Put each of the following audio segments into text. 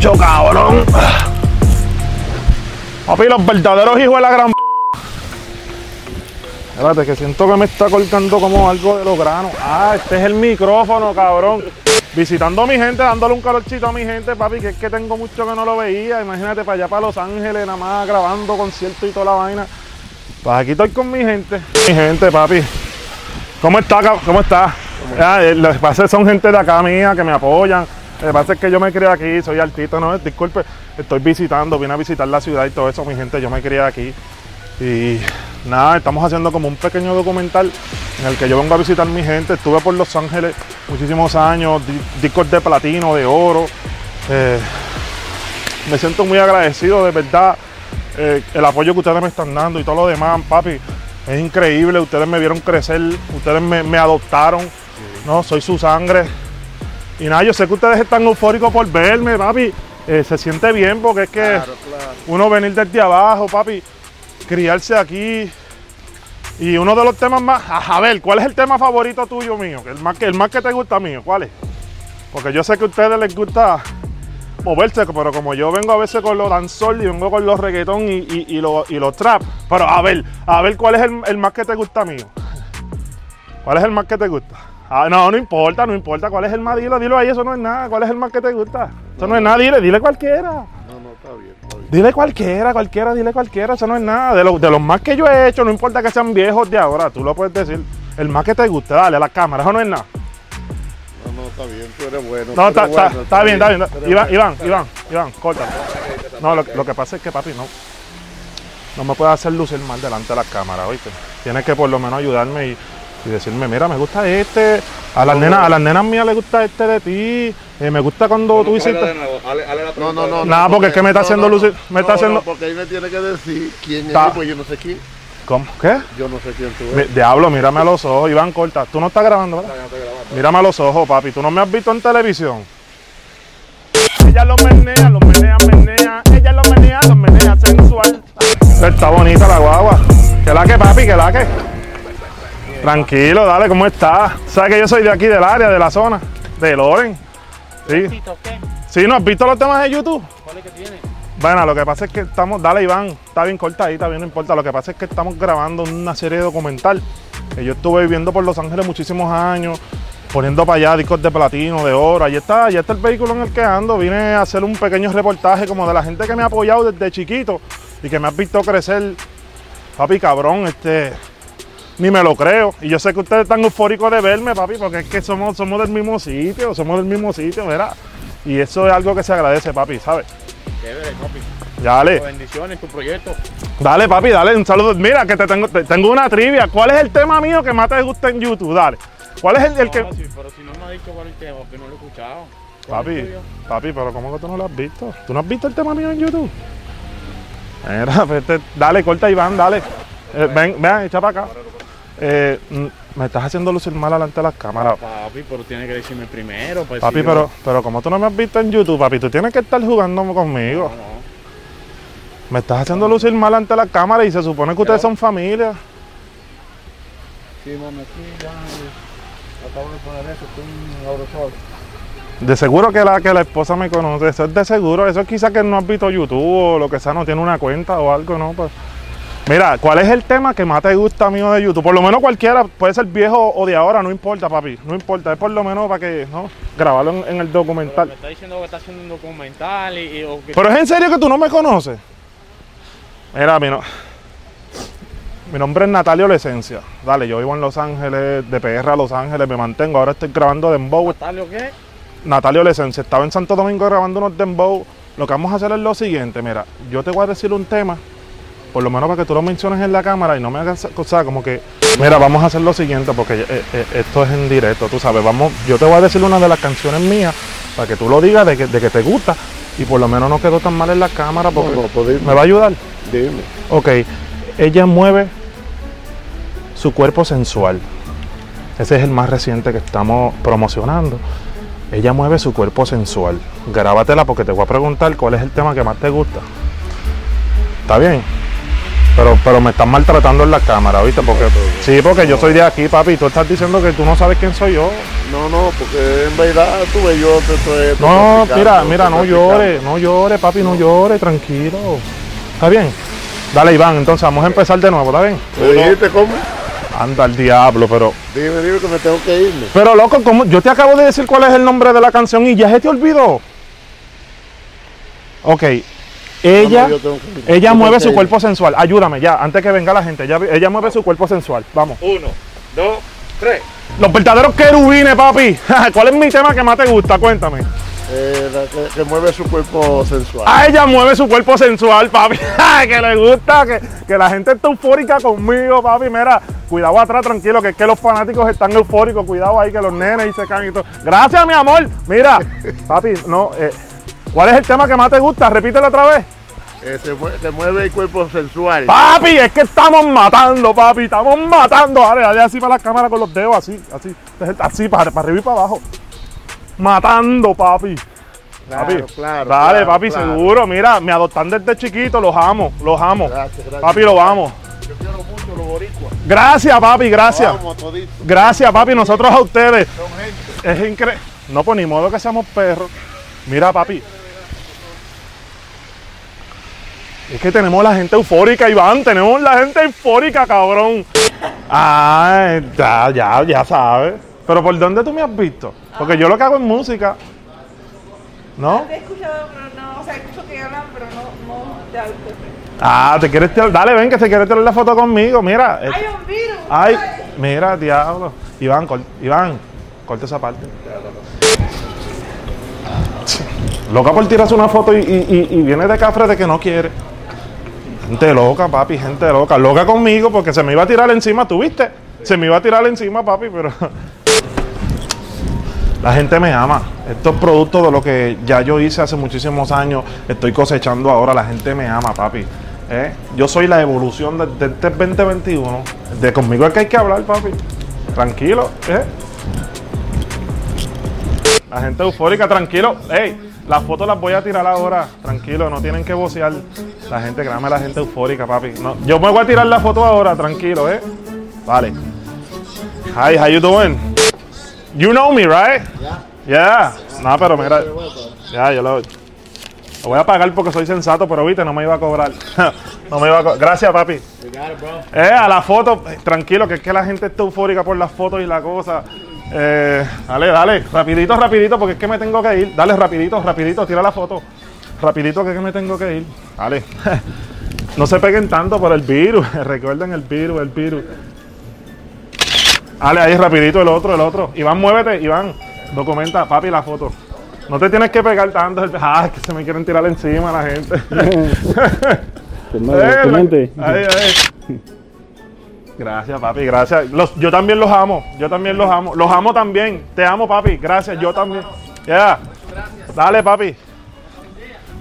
Mucho cabrón. Papi, los verdaderos hijos de la gran. Espérate, que siento que me está colgando como algo de los granos. Ah, este es el micrófono, cabrón. Visitando a mi gente, dándole un calorcito a mi gente, papi, que es que tengo mucho que no lo veía. Imagínate para allá, para Los Ángeles, nada más grabando conciertos y toda la vaina. Pues aquí estoy con mi gente. Mi gente, papi. ¿Cómo está? cab- ¿Cómo está? Ah, eh, lo que pasa es que son gente de acá mía que me apoyan. Lo que pasa es que yo me crié aquí, soy artista, no, disculpe, estoy visitando, vine a visitar la ciudad y todo eso, mi gente, yo me crié aquí. Y nada, estamos haciendo como un pequeño documental en el que yo vengo a visitar mi gente. Estuve por Los Ángeles muchísimos años, di- discos de platino, de oro. Eh, me siento muy agradecido, de verdad, eh, el apoyo que ustedes me están dando y todo lo demás, papi. Es increíble, ustedes me vieron crecer, ustedes me, me adoptaron, ¿no? Soy su sangre. Y nada, yo sé que ustedes están eufóricos por verme, papi. Eh, se siente bien porque es que Claro, claro. uno venir desde abajo, papi, criarse aquí. Y uno de los temas más. A ver, ¿cuál es el tema favorito tuyo mío? El más que, el más que te gusta mío, ¿cuál es? Porque yo sé que a ustedes les gusta moverse, pero como yo vengo a veces con los dancehall y vengo con los reggaetón y, y, y los, y los trap. Pero a ver, a ver, ¿cuál es el, el más que te gusta mío? ¿Cuál es el más que te gusta? Ah, no, no importa, no importa. ¿Cuál es el más? Dilo, dilo ahí, eso no es nada. ¿Cuál es el más que te gusta? Eso no es nada, dile, dile cualquiera. No, no, está bien, está bien. Dile cualquiera, cualquiera, dile cualquiera, eso no es nada. De, lo- de los más que yo he hecho, no importa que sean viejos de ahora, tú lo puedes decir. El más que te guste, dale a la cámara, eso no es nada. No, no, está bien, tú eres bueno. No, está, está- está bien, está bien. eres Iván. Iván, Iván, Iván, corta. No, lo, lo que pasa es que papi, no. No me puedes hacer lucir mal delante de la cámara, ¿oíste? Tienes que por lo menos ayudarme y, y decirme, mira, me gusta este. A las nenas, a las nenas mías les gusta este de ti. eh, me gusta cuando tú hiciste. No, no, no. Nada, porque es que me está no, haciendo no, lucir- me no, está no, haciendo- porque ahí me tiene que decir quién Está- es, pues yo no sé quién. ¿Cómo? ¿Qué? Yo no sé quién tú Mi- eres. Diablo, mírame a los ojos, Iván, corta. Tú no estás grabando, ¿verdad? Mírame a los ojos, papi. Tú no me has visto en televisión. Ella lo menea, lo menea, menea. Ella lo menea, lo menea sensual. Está bonita la guagua. Que la que, papi, que la que. Tranquilo, dale, ¿cómo estás? ¿Sabes que yo soy de aquí, del área, de la zona? De Loren. Sí. Sí, ¿no has visto los temas de YouTube? ¿Cuál es que tiene? Bueno, lo que pasa es que estamos, dale Iván, está bien cortadita, bien no importa. Lo que pasa es que estamos grabando una serie documental. Que yo estuve viviendo por Los Ángeles muchísimos años, poniendo para allá discos de platino, de oro. Ahí está, ahí está el vehículo en el que ando. Vine a hacer un pequeño reportaje como de la gente que me ha apoyado desde chiquito y que me ha visto crecer. Papi, cabrón, este. Ni me lo creo. Y yo sé que ustedes están eufóricos de verme, papi, porque es que somos, somos del mismo sitio, somos del mismo sitio, ¿verdad? Y eso es algo que se agradece, papi, ¿sabes? Chévere, papi. Dale. Bendiciones, tu proyecto. Dale, papi, dale un saludo. Mira, que te tengo, te- tengo una trivia. ¿Cuál es el tema mío que más te gusta en YouTube? Dale. ¿Cuál es el, el que.? No, sí, pero si no me ha dicho cuál es el tema, que no lo he escuchado. ¿Cuál es Papi, papi, pero ¿cómo que tú no lo has visto? ¿Tú no has visto el tema mío en YouTube? Mira, pues te- dale, corta Iván, dale. Eh, ven, ven, echa para acá. Eh, me estás haciendo lucir mal delante de las cámaras. Papi, pero tiene que decirme primero. Pues, Papi, si yo- pero, pero como tú no me has visto en YouTube, papi, tú tienes que estar jugando conmigo. No, no. Me estás haciendo lucir mal ante las cámaras y se supone que ustedes son familia. Sí, mami, aquí ya. eh, Acabo de poner eso, estoy en Aerosol. De seguro que la, que la esposa me conoce, eso es de seguro, eso es quizás que no has visto YouTube o lo que sea, no tiene una cuenta o algo, ¿no? Pues, mira, ¿cuál es el tema que más te gusta mío de YouTube? Por lo menos cualquiera, puede ser viejo o de ahora, no importa, papi, no importa, es por lo menos para que, ¿no? Grabarlo en, en el Pero documental. me está diciendo que está haciendo un documental y, y- o que Pero es en serio que tú no me conoces. Mira, mi, no- mi nombre es Natalio La Esencia. Dale, yo vivo en Los Ángeles, de PR a Los Ángeles, me mantengo. Ahora estoy grabando Dembow, ¿Natalio qué? Natalio Lesencia, estaba en Santo Domingo grabando unos dembow. Lo que vamos a hacer es lo siguiente, mira, yo te voy a decir un tema, por lo menos para que tú lo menciones en la cámara y no me hagas cosas como que, mira, vamos a hacer lo siguiente porque eh, eh, esto es en directo, tú sabes, vamos, yo te voy a decir una de las canciones mías para que tú lo digas de que, de que te gusta y por lo menos no quedó tan mal en la cámara porque No, no, pues me va a ayudar. Dime. Ok, ella mueve su cuerpo sensual. Ese es el más reciente que estamos promocionando. Ella mueve su cuerpo sensual. Grábatela porque te voy a preguntar cuál es el tema que más te gusta. ¿Está bien? Pero, pero me están maltratando en la cámara, ¿viste? Porque, sí, porque yo soy de aquí, papi. y Tú estás diciendo que tú no sabes quién soy yo. No, no, porque en verdad tuve yo te estoy. te No, mira, mira, no estoy llore, no llore, papi, no llore, tranquilo. ¿Está bien? Dale, Iván, entonces vamos a empezar de nuevo, ¿está bien? ¿Me dijiste cómo? Anda al diablo, pero. Dime, dime que me tengo que irme. Pero loco, ¿cómo? yo te acabo de decir cuál es el nombre de la canción y ya se te olvidó. Ok. Ella, No, no, ella mueve su cuerpo sensual. Ayúdame ya, antes que venga la gente. Ella, ella mueve su cuerpo sensual. Vamos. Uno, dos, tres. Los verdaderos querubines, papi. ¿Cuál es mi tema que más te gusta? Cuéntame. Eh, la que, que mueve su cuerpo sensual. A ella mueve su cuerpo sensual, papi. que le gusta, que, que la gente está eufórica conmigo, papi. Mira, cuidado atrás, tranquilo, que es que los fanáticos están eufóricos. Cuidado ahí, que los nenes y se caen y todo. Gracias, mi amor. Mira, papi, no. eh, ¿Cuál es el tema que más te gusta? Repítelo otra vez. Eh, se, mue- se mueve el cuerpo sensual. Papi, es que estamos matando, papi. Estamos matando. Dale, dale así para la cámara con los dedos, así, así. Así, para, para arriba y para abajo. Matando, papi. Claro, papi. claro. Dale, claro, papi, claro. seguro. Mira, me adoptan desde chiquito, los amo, los amo. Gracias, gracias. Papi, lo vamos. Yo quiero mucho los boricuas. Gracias, papi, gracias. Gracias, papi, nosotros a ustedes. Son gente. Es increíble. No, pues ni modo que seamos perros. Mira, papi. Es que tenemos la gente eufórica, Iván. Tenemos la gente eufórica, cabrón. Ah, ya, ya, ya sabes. Pero ¿por dónde tú me has visto? Porque yo lo que hago es música. ¿No? Te he escuchado, pero no, o sea, escucho que hablan, pero no, no te hablo. Ah, te quieres tirar. Dale, ven que te quieres tirar la foto conmigo. Mira. ¡Hay un virus! Ay, mira, diablo. Iván, cor- Iván, corta esa parte. Loca por tirarse una foto y, y- y- y viene de cafre de que no quiere. Gente loca, papi, gente loca. Loca conmigo porque se me iba a tirar encima, ¿tú viste? Se me iba a tirar encima, papi, pero... La gente me ama. Esto es producto de lo que ya yo hice hace muchísimos años. Estoy cosechando ahora. La gente me ama, papi. ¿Eh? Yo soy la evolución de, de este 2021. De conmigo es que hay que hablar, papi. Tranquilo. ¿eh? La gente eufórica, tranquilo. Ey, las fotos las voy a tirar ahora. Tranquilo, no tienen que vocear. La gente, créame, la gente eufórica, papi. No, yo me voy a tirar la foto ahora, tranquilo, ¿eh? Vale. Hi, how you doing? You know me, right? Yeah. No, pero mira. Ya, yo lo, lo voy a pagar porque soy sensato, pero viste, no me iba a cobrar. no me iba a co- Gracias, papi. Eh, a la foto, tranquilo, que es que la gente está eufórica por las fotos y la cosa. Eh, dale, dale, rapidito, rapidito, porque es que me tengo que ir. Dale, rapidito, rapidito, tira la foto. Rapidito, que es que me tengo que ir. Dale. no se peguen tanto por el virus. Recuerden el virus, el virus. Dale, ahí rapidito el otro, el otro. Iván, muévete, Iván. Documenta, papi, la foto. No te tienes que pegar tanto. Ah, es que se me quieren tirar encima la gente. Ahí, ahí. Gracias, papi, gracias. Yo también los amo, yo también los amo. Los amo también. Te amo, papi. Gracias, yo también. Ya. Dale, papi.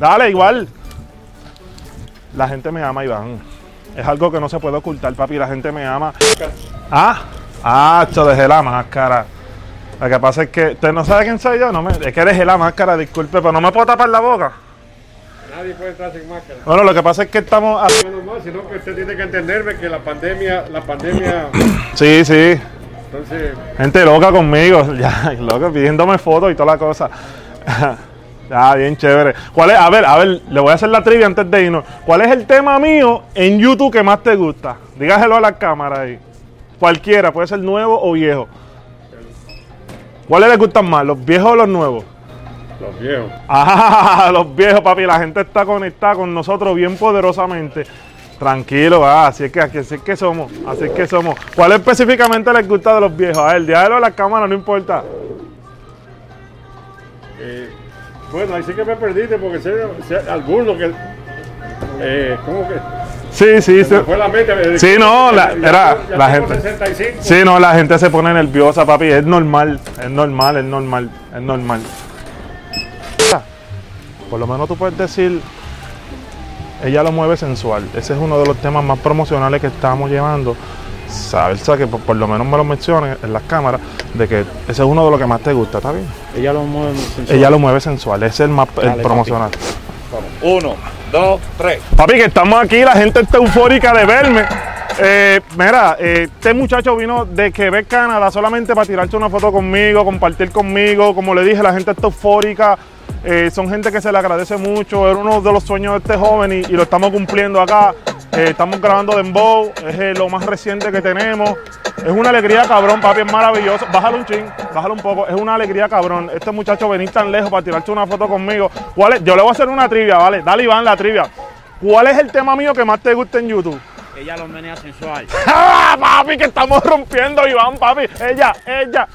Dale, igual. La gente me ama, Iván. Es algo que no se puede ocultar, papi. La gente me ama. Ah, ah, yo dejé la máscara. Lo que pasa es que, ¿usted no sabe quién soy yo? No me, es que dejé la máscara, disculpe, pero no me puedo tapar la boca. Nadie puede entrar sin máscara. Bueno, lo que pasa es que estamos... así- Menos mal, sino que usted tiene que entenderme que la pandemia, la pandemia, Sí, sí. entonces, Gente loca conmigo, ya, loca, pidiéndome fotos y toda la cosa. ya, bien chévere. ¿Cuál es? A ver, a ver, le voy a hacer la trivia antes de irnos. ¿Cuál es el tema mío en YouTube que más te gusta? Dígaselo a la cámara ahí. Cualquiera, puede ser nuevo o viejo. ¿Cuáles les gustan más, los viejos o los nuevos? Los viejos. Ah, los viejos, papi, la gente está conectada con nosotros bien poderosamente. Tranquilo, ah, así es que así es que somos, así es que somos. ¿Cuál específicamente les gusta de los viejos? A ver, dígalo a la cámara, no importa. Eh, bueno, ahí sí que me perdiste porque sé, sé alguno que, eh, ¿cómo que? Sí, sí, fue la mente. me- Sí, no, la- ya- era ya la gente. 65. Sí, no, la gente se pone nerviosa, papi. Es normal, es normal, es normal, es normal. Por lo menos tú puedes decir, ella lo mueve sensual. Ese es uno de los temas más promocionales que estamos llevando. Sabes, que por, por lo menos me lo menciones en las cámaras, de que ese es uno de los que más te gusta, ¿está bien? Ella lo mueve sensual. Ella lo mueve sensual, ese es el más el Dale, papi. promocional. Uno, dos, tres. Papi, que estamos aquí, la gente está eufórica de verme. Eh, mira, eh, este muchacho vino de Quebec, Canadá, solamente para tirarse una foto conmigo, compartir conmigo. Como le dije, la gente está eufórica. Eh, son gente que se le agradece mucho. Era uno de los sueños de este joven y, y lo estamos cumpliendo acá. Eh, estamos grabando Dembow, es eh, lo más reciente que tenemos. Es una alegría, cabrón, papi, es maravilloso. Bájalo un chin, bájalo un poco. Es una alegría, cabrón. Este muchacho venir tan lejos para tirarse una foto conmigo. ¿Cuál es? Yo le voy a hacer una trivia, ¿vale? Dale, Iván, la trivia. ¿Cuál es el tema mío que más te gusta en YouTube? Ella lo menea sensual. ¡Ah, papi, que estamos rompiendo, Iván, papi! Ella, ella.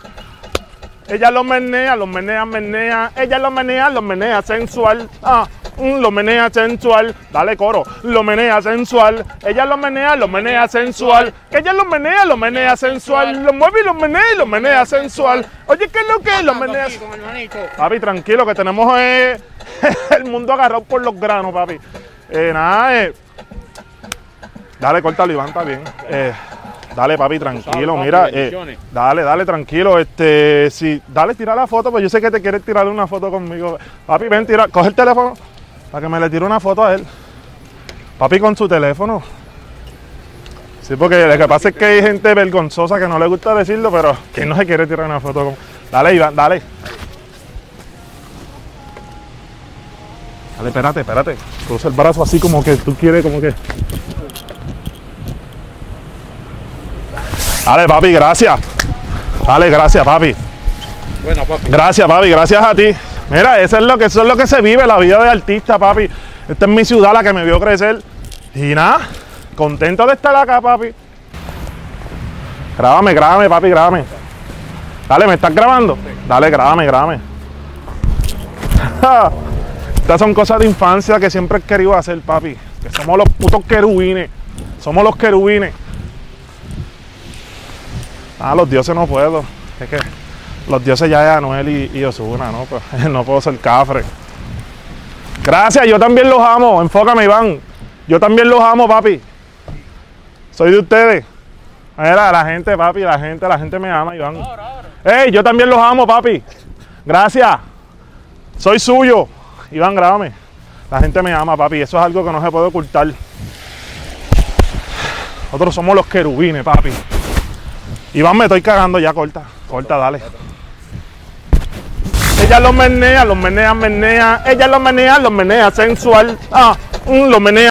Ella lo menea, lo menea, menea. Ella lo menea, lo menea sensual. Ah, mm, lo menea sensual. Dale coro. Lo menea sensual. Ella lo menea, lo menea sensual. Que ella lo menea, lo menea sensual. Lo mueve y lo menea y lo menea sensual. Oye, ¿qué es lo que es? Lo menea. Papi, tranquilo, que tenemos eh, el mundo agarrado por los granos, papi. Eh, nada, eh. Dale, córtalo, Iván, está bien. Eh, dale, papi, tranquilo, mira. eh, dale, dale, tranquilo. Este, sí, dale, tira la foto, pues yo sé que te quieres tirar una foto conmigo. Papi, ven, tira, coge el teléfono para que me le tire una foto a él. Papi, con su teléfono. Sí, porque lo que pasa es que hay gente vergonzosa que no le gusta decirlo, pero que no se quiere tirar una foto con. Dale, Iván, dale. Dale, espérate, espérate. Cruza el brazo así como que tú quieres, como que. Dale, papi, gracias. Dale, gracias, papi. Bueno, papi. Gracias, papi, gracias a ti. Mira, eso es lo que, eso es lo que se vive, la vida de artista, papi. Esta es mi ciudad, la que me vio crecer. Y nada, contento de estar acá, papi. Grábame, grábame, papi, grábame. Dale, ¿me estás grabando? Dale, grábame, grábame. Estas son cosas de infancia que siempre he querido hacer, papi. Que somos los putos querubines. Somos los querubines. Ah, los dioses no puedo. Es que los dioses ya es Anuel y, Osuna, ¿no? Pues, no puedo ser cafre. Gracias, yo también los amo. Enfócame, Iván. Yo también los amo, papi. Soy de ustedes. Mira, la gente, papi, la gente, la gente me ama, Iván. ¡Ey! Yo también los amo, papi. Gracias. Soy suyo. Iván, grábame. La gente me ama, papi. Eso es algo que no se puede ocultar. Nosotros somos los querubines, papi. Iván, me estoy cagando ya, corta. Corta, dale. Ella los menea, los menea, menea. Ella los menea, los menea sensual. Ah, mm, los menea.